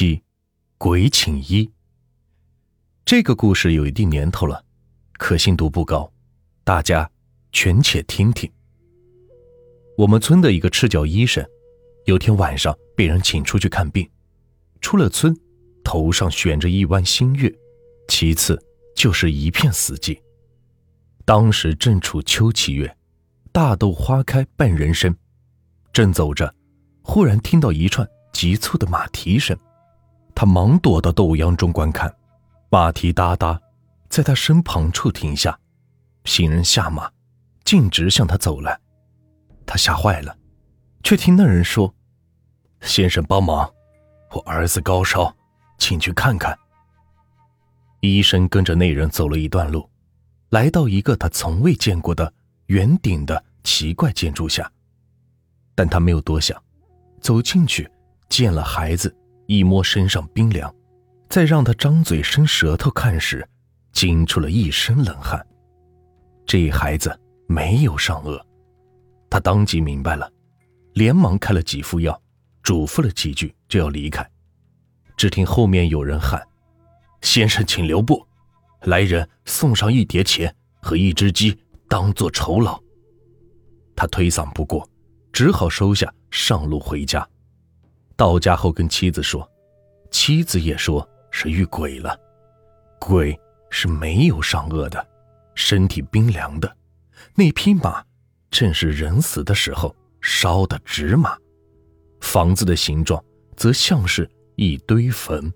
七，鬼请医。这个故事有一定年头了，可信度不高，大家全且听听。我们村的一个赤脚医生，有天晚上被人请出去看病，出了村，头上悬着一弯新月，其次就是一片死寂。当时正处秋七月，大豆花开半人参，正走着，忽然听到一串。急促的马蹄声，他忙躲到豆秧中观看，马蹄哒哒，在他身旁处停下，行人下马，径直向他走来，他吓坏了，却听那人说：“先生帮忙，我儿子高烧，请去看看。”医生跟着那人走了一段路，来到一个他从未见过的圆顶的奇怪建筑下，但他没有多想，走进去。见了孩子，一摸身上冰凉，再让他张嘴伸舌头看时，惊出了一身冷汗。这孩子没有上颚，他当即明白了，连忙开了几副药，嘱咐了几句就要离开。只听后面有人喊：“先生，请留步，来人送上一叠钱和一只鸡，当做酬劳。”他推搡不过，只好收下，上路回家。到家后跟妻子说，妻子也说是遇鬼了，鬼是没有上颚的，身体冰凉的，那匹马正是人死的时候烧的纸马，房子的形状则像是一堆坟，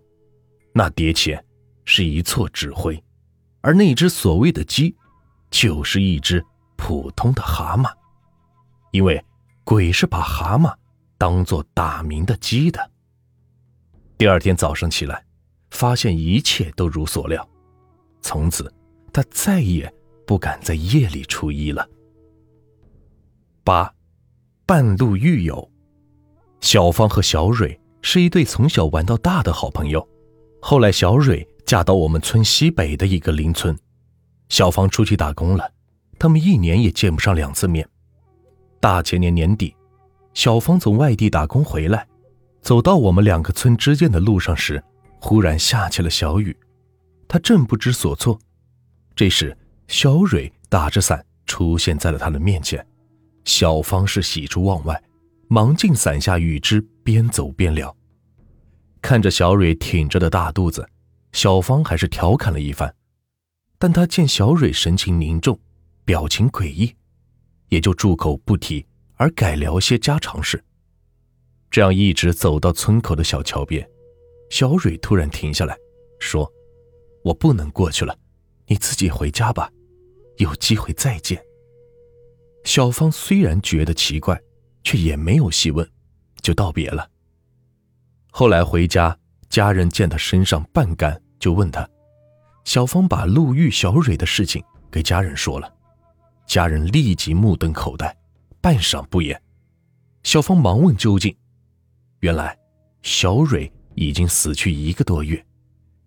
那叠钱是一撮纸灰，而那只所谓的鸡，就是一只普通的蛤蟆，因为鬼是把蛤蟆。当做打鸣的鸡的。第二天早上起来，发现一切都如所料，从此他再也不敢在夜里出医了。八，半路遇友，小芳和小蕊是一对从小玩到大的好朋友。后来小蕊嫁到我们村西北的一个邻村，小芳出去打工了，他们一年也见不上两次面。大前年年底。小芳从外地打工回来，走到我们两个村之间的路上时，忽然下起了小雨。她正不知所措，这时小蕊打着伞出现在了她的面前。小芳是喜出望外，忙进伞下雨之边走边聊。看着小蕊挺着的大肚子，小芳还是调侃了一番。但她见小蕊神情凝重，表情诡异，也就住口不提。而改聊些家常事，这样一直走到村口的小桥边，小蕊突然停下来，说：“我不能过去了，你自己回家吧，有机会再见。”小芳虽然觉得奇怪，却也没有细问，就道别了。后来回家，家人见他身上半干，就问他，小芳把路遇小蕊的事情给家人说了，家人立即目瞪口呆。半晌不言，小芳忙问究竟。原来小蕊已经死去一个多月，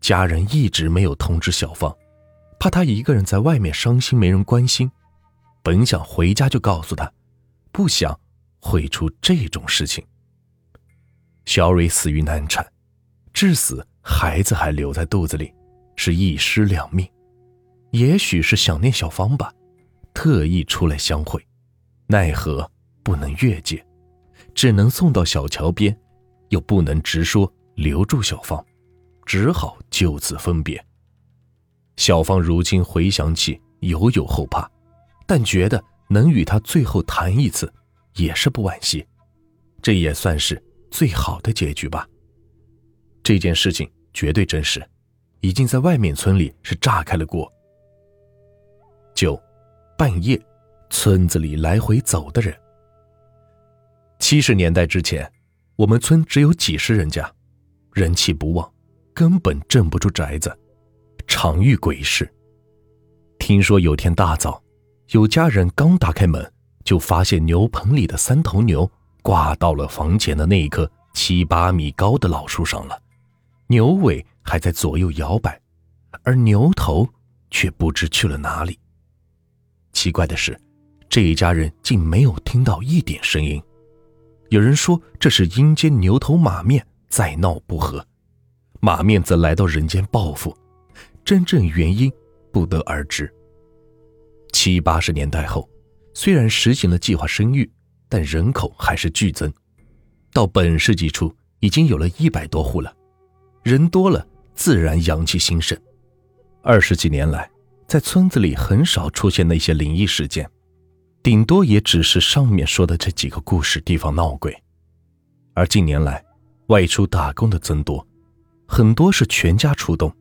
家人一直没有通知小芳，怕她一个人在外面伤心没人关心。本想回家就告诉她，不想会出这种事情。小蕊死于难产，至死孩子还留在肚子里，是一尸两命。也许是想念小芳吧，特意出来相会。奈何不能越界，只能送到小桥边，又不能直说留住小芳，只好就此分别。小芳如今回想起，犹有后怕，但觉得能与他最后谈一次，也是不惋惜。这也算是最好的结局吧。这件事情绝对真实，已经在外面村里是炸开了锅。九，半夜。村子里来回走的人。七十年代之前，我们村只有几十人家，人气不旺，根本镇不住宅子，常遇鬼事。听说有天大早，有家人刚打开门，就发现牛棚里的三头牛挂到了房前的那一棵七八米高的老树上了，牛尾还在左右摇摆，而牛头却不知去了哪里。奇怪的是。这一家人竟没有听到一点声音。有人说这是阴间牛头马面在闹不和，马面则来到人间报复，真正原因不得而知。七八十年代后，虽然实行了计划生育，但人口还是剧增，到本世纪初已经有了一百多户了。人多了，自然阳气兴盛。二十几年来，在村子里很少出现那些灵异事件，顶多也只是上面说的这几个故事地方闹鬼。而近年来，外出打工的增多，很多是全家出动，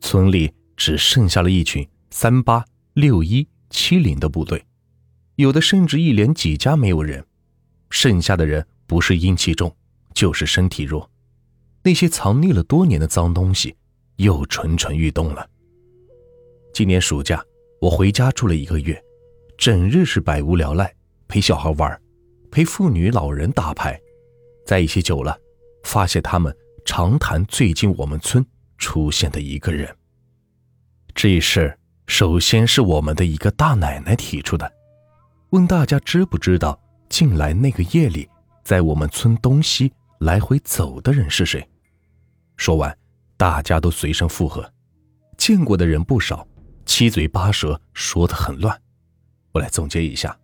村里只剩下了一群三八六一七零的部队，有的甚至一连几家没有人，剩下的人不是阴气重，就是身体弱，那些藏匿了多年的脏东西又蠢蠢欲动了。今年暑假，我回家住了一个月，整日是百无聊赖，陪小孩玩，陪妇女老人打牌。在一起久了，发现他们常谈最近我们村出现的一个人。这事首先是我们的一个大奶奶提出的，问大家知不知道近来那个夜里在我们村东西来回走的人是谁。说完，大家都随声附和。见过的人不少，七嘴八舌说的很乱。我来总结一下，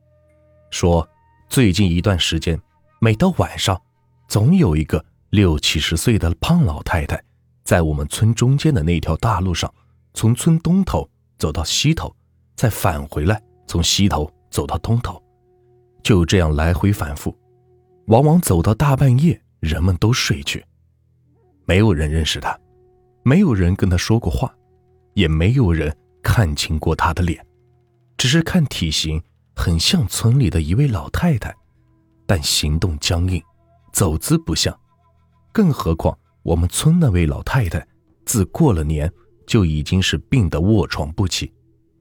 说最近一段时间，每到晚上。总有一个六七十岁的胖老太太，在我们村中间的那条大路上，从村东头走到西头，再返回来，从西头走到东头，就这样来回反复，往往走到大半夜，人们都睡去。没有人认识她，没有人跟她说过话，也没有人看清过她的脸，只是看体型很像村里的一位老太太，但行动僵硬。走姿不像，更何况我们村那位老太太，自过了年就已经是病得卧床不起，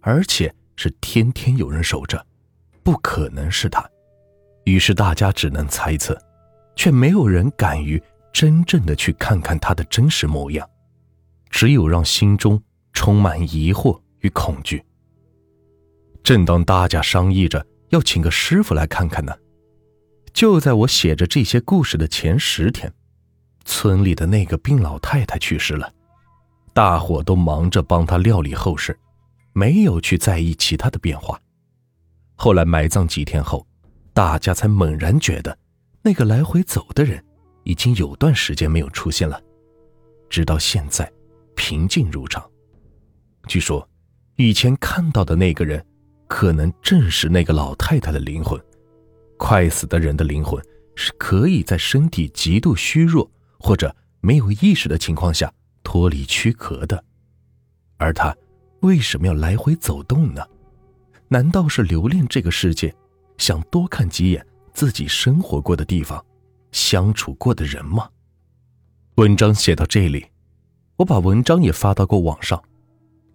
而且是天天有人守着，不可能是她。于是大家只能猜测，却没有人敢于真正的去看看她的真实模样，只有让心中充满疑惑与恐惧。正当大家商议着要请个师傅来看看呢。就在我写着这些故事的前十天，村里的那个病老太太去世了，大伙都忙着帮她料理后事，没有去在意其他的变化。后来埋葬几天后，大家才猛然觉得，那个来回走的人已经有段时间没有出现了，直到现在，平静如常。据说，以前看到的那个人，可能正是那个老太太的灵魂。快死的人的灵魂是可以在身体极度虚弱或者没有意识的情况下脱离躯壳的，而他为什么要来回走动呢？难道是留恋这个世界，想多看几眼自己生活过的地方、相处过的人吗？文章写到这里，我把文章也发到过网上，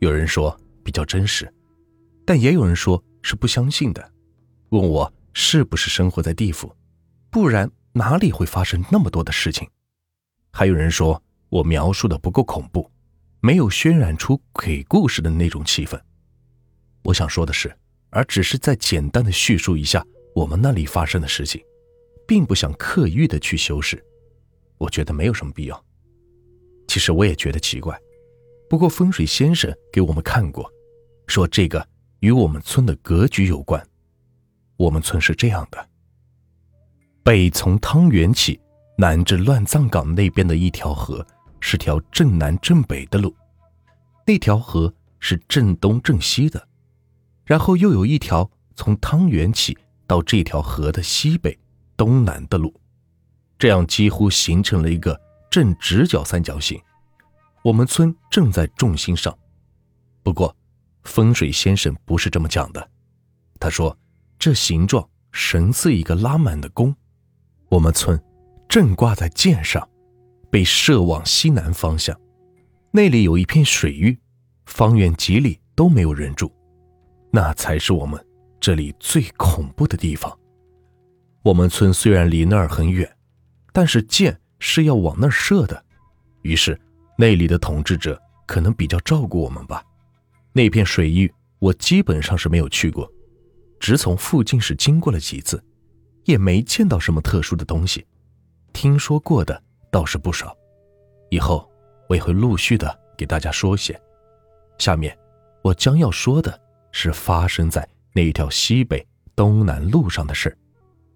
有人说比较真实，但也有人说是不相信的，问我。是不是生活在地府？不然哪里会发生那么多的事情？还有人说我描述的不够恐怖，没有渲染出鬼故事的那种气氛。我想说的是，而只是在简单的叙述一下我们那里发生的事情，并不想刻意的去修饰。我觉得没有什么必要。其实我也觉得奇怪，不过风水先生给我们看过，说这个与我们村的格局有关。我们村是这样的：北从汤原起，南至乱葬岗那边的一条河，是条正南正北的路；那条河是正东正西的，然后又有一条从汤原起到这条河的西北、东南的路，这样几乎形成了一个正直角三角形。我们村正在重心上。不过，风水先生不是这么讲的，他说。这形状神似一个拉满的弓，我们村正挂在箭上，被射往西南方向。那里有一片水域，方圆几里都没有人住，那才是我们这里最恐怖的地方。我们村虽然离那儿很远，但是箭是要往那儿射的，于是那里的统治者可能比较照顾我们吧。那片水域我基本上是没有去过。只从附近是经过了几次，也没见到什么特殊的东西，听说过的倒是不少。以后我也会陆续的给大家说些。下面，我将要说的是发生在那条西北东南路上的事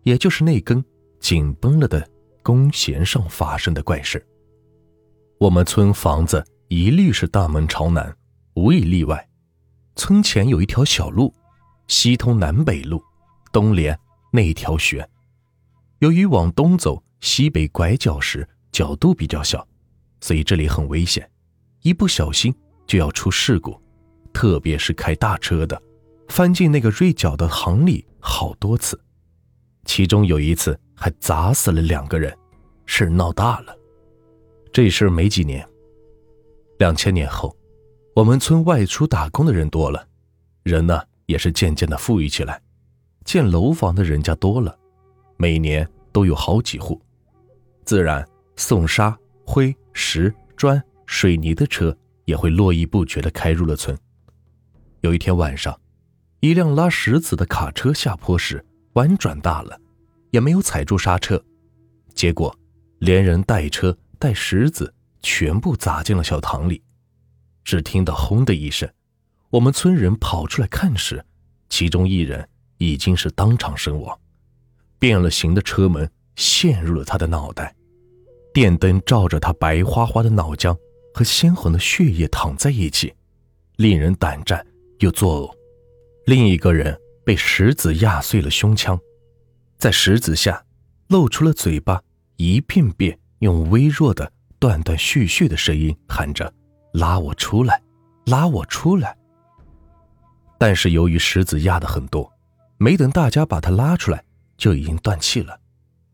也就是那根紧绷了的弓弦上发生的怪事。我们村房子一律是大门朝南，无一例外。村前有一条小路，西通南北路，东连那条穴。由于往东走，西北拐角时角度比较小，所以这里很危险，一不小心就要出事故。特别是开大车的，翻进那个锐角的行里好多次，其中有一次还砸死了两个人，事闹大了。这事没几年，两千年后。我们村外出打工的人多了，人呢也是渐渐的富裕起来，建楼房的人家多了，每年都有好几户，自然送沙、灰、石、砖、水泥的车也会络绎不绝的开入了村。有一天晚上，一辆拉石子的卡车下坡时弯转大了，也没有踩住刹车，结果连人带车带石子全部砸进了小塘里。只听到“轰”的一声，我们村人跑出来看时，其中一人已经是当场身亡，变了形的车门陷入了他的脑袋，电灯照着他白花花的脑浆和鲜红的血液躺在一起，令人胆战又作呕。另一个人被石子压碎了胸腔，在石子下露出了嘴巴，一遍遍用微弱的断断续续的声音喊着。拉我出来，拉我出来。但是由于石子压的很多，没等大家把他拉出来，就已经断气了，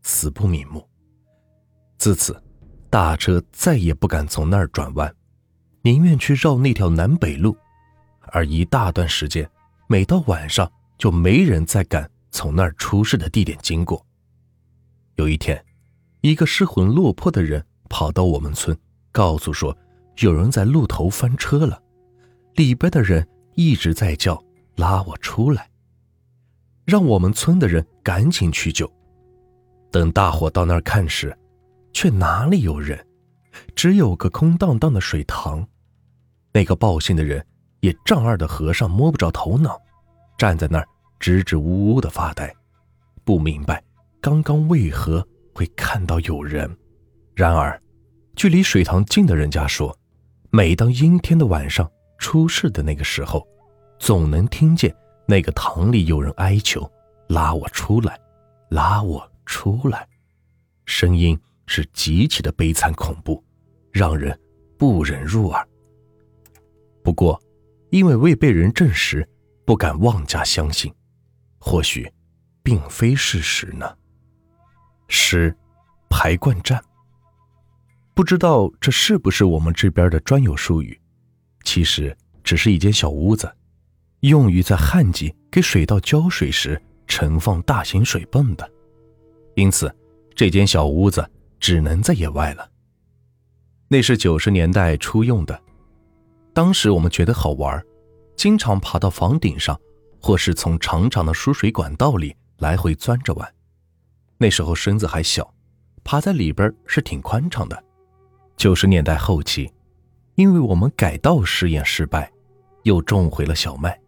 死不瞑目。自此，大车再也不敢从那儿转弯，宁愿去绕那条南北路。而一大段时间，每到晚上，就没人再敢从那儿出事的地点经过。有一天，一个失魂落魄的人跑到我们村，告诉说。有人在路头翻车了，里边的人一直在叫拉我出来，让我们村的人赶紧去救。等大伙到那儿看时，却哪里有人，只有个空荡荡的水塘。那个报信的人也丈二的和尚摸不着头脑，站在那儿支支吾吾的发呆，不明白刚刚为何会看到有人。然而，距离水塘近的人家说。每当阴天的晚上出事的那个时候，总能听见那个塘里有人哀求：“拉我出来，拉我出来。”声音是极其的悲惨恐怖，让人不忍入耳。不过，因为未被人证实，不敢妄加相信。或许，并非事实呢。十，排灌站。不知道这是不是我们这边的专有术语？其实只是一间小屋子，用于在旱季给水稻浇水时盛放大型水泵的。因此，这间小屋子只能在野外了。那是九十年代初用的，当时我们觉得好玩，经常爬到房顶上，或是从长长的输水管道里来回钻着玩。那时候身子还小，爬在里边是挺宽敞的。九十年代后期，因为我们改道试验失败，又种回了小麦，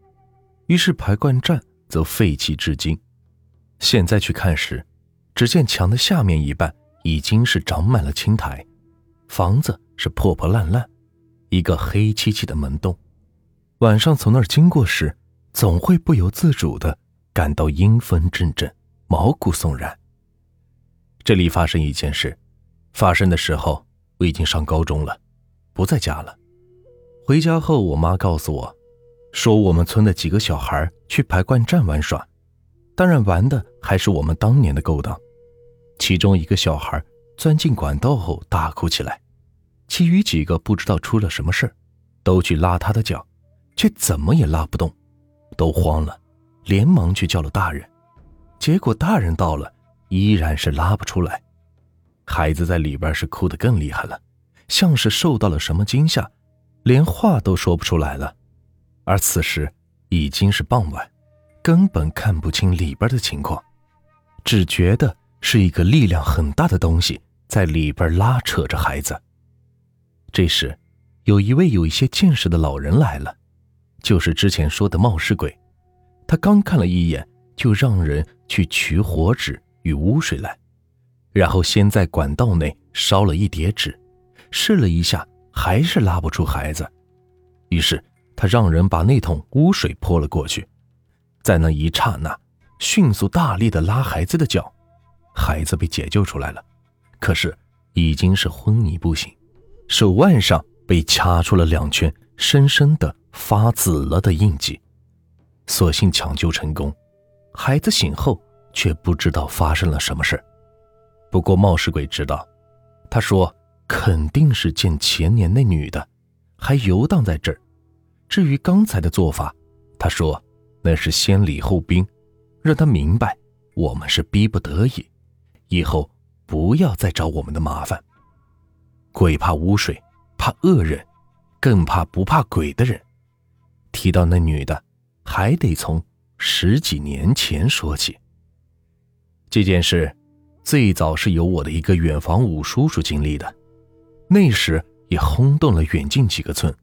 于是排灌站则废弃至今。现在去看时，只见墙的下面一半已经是长满了青苔，房子是破破烂烂，一个黑漆漆的门洞。晚上从那儿经过时，总会不由自主的感到阴风阵阵，毛骨悚然。这里发生一件事，发生的时候。我已经上高中了，不在家了。回家后，我妈告诉我，说我们村的几个小孩去排灌站玩耍，当然玩的还是我们当年的勾当。其中一个小孩钻进管道后大哭起来，其余几个不知道出了什么事都去拉他的脚，却怎么也拉不动，都慌了，连忙去叫了大人。结果大人到了，依然是拉不出来。孩子在里边是哭得更厉害了，像是受到了什么惊吓，连话都说不出来了。而此时已经是傍晚，根本看不清里边的情况，只觉得是一个力量很大的东西在里边拉扯着孩子。这时，有一位有一些见识的老人来了，就是之前说的冒失鬼。他刚看了一眼，就让人去取火纸与污水来，然后先在管道内烧了一叠纸，试了一下，还是拉不出孩子。于是他让人把那桶污水泼了过去，在那一刹那，迅速大力的拉孩子的脚，孩子被解救出来了，可是已经是昏迷不醒，手腕上被掐出了两圈深深的发紫了的印记。所幸抢救成功，孩子醒后却不知道发生了什么事不过冒失鬼知道，他说肯定是见前年那女的还游荡在这儿。至于刚才的做法，他说那是先礼后兵，让他明白我们是逼不得已，以后不要再找我们的麻烦。鬼怕污水，怕恶人，更怕不怕鬼的人。提到那女的。还得从十几年前说起。这件事最早是由我的一个远房五叔叔经历的，那时也轰动了远近几个村。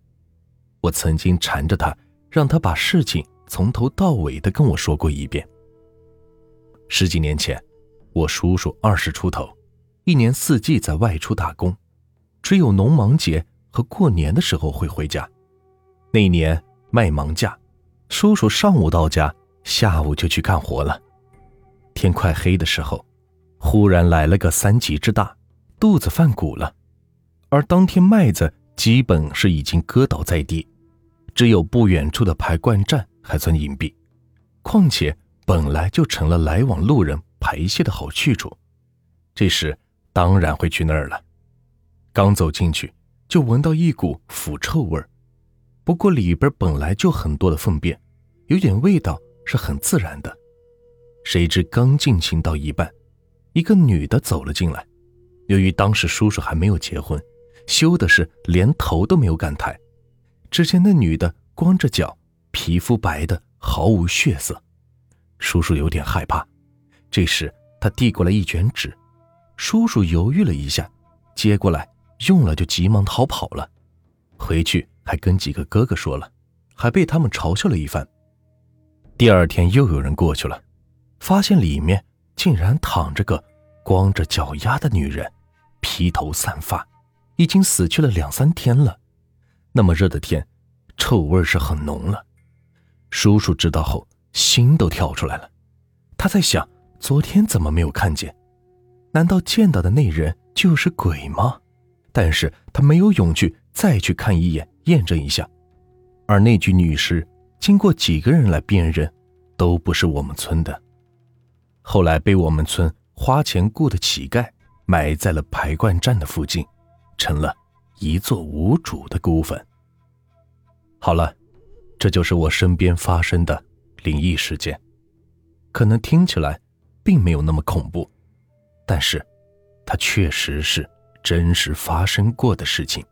我曾经缠着他，让他把事情从头到尾的跟我说过一遍。十几年前，我叔叔二十出头，一年四季在外出打工，只有农忙节和过年的时候会回家。那年卖忙假。叔叔上午到家，下午就去干活了。天快黑的时候，忽然来了个三级之大，肚子犯鼓了。而当天麦子基本是已经割倒在地，只有不远处的排灌站还算隐蔽。况且本来就成了来往路人排泄的好去处，这时当然会去那儿了。刚走进去，就闻到一股腐臭味儿。不过里边本来就很多的粪便，有点味道是很自然的。谁知刚进行到一半，一个女的走了进来。由于当时叔叔还没有结婚，羞的是连头都没有敢抬。只见那女的光着脚，皮肤白的毫无血色。叔叔有点害怕。这时他递过来一卷纸，叔叔犹豫了一下，接过来用了就急忙逃跑了。回去。还跟几个哥哥说了，还被他们嘲笑了一番。第二天又有人过去了，发现里面竟然躺着个光着脚丫的女人，披头散发，已经死去了两三天了。那么热的天，臭味是很浓了。叔叔知道后，心都跳出来了。他在想，昨天怎么没有看见？难道见到的那人就是鬼吗？但是他没有勇气再去看一眼。验证一下，而那具女尸经过几个人来辨认，都不是我们村的。后来被我们村花钱雇的乞丐埋在了排灌站的附近，成了一座无主的孤坟。好了，这就是我身边发生的灵异事件，可能听起来并没有那么恐怖，但是它确实是真实发生过的事情。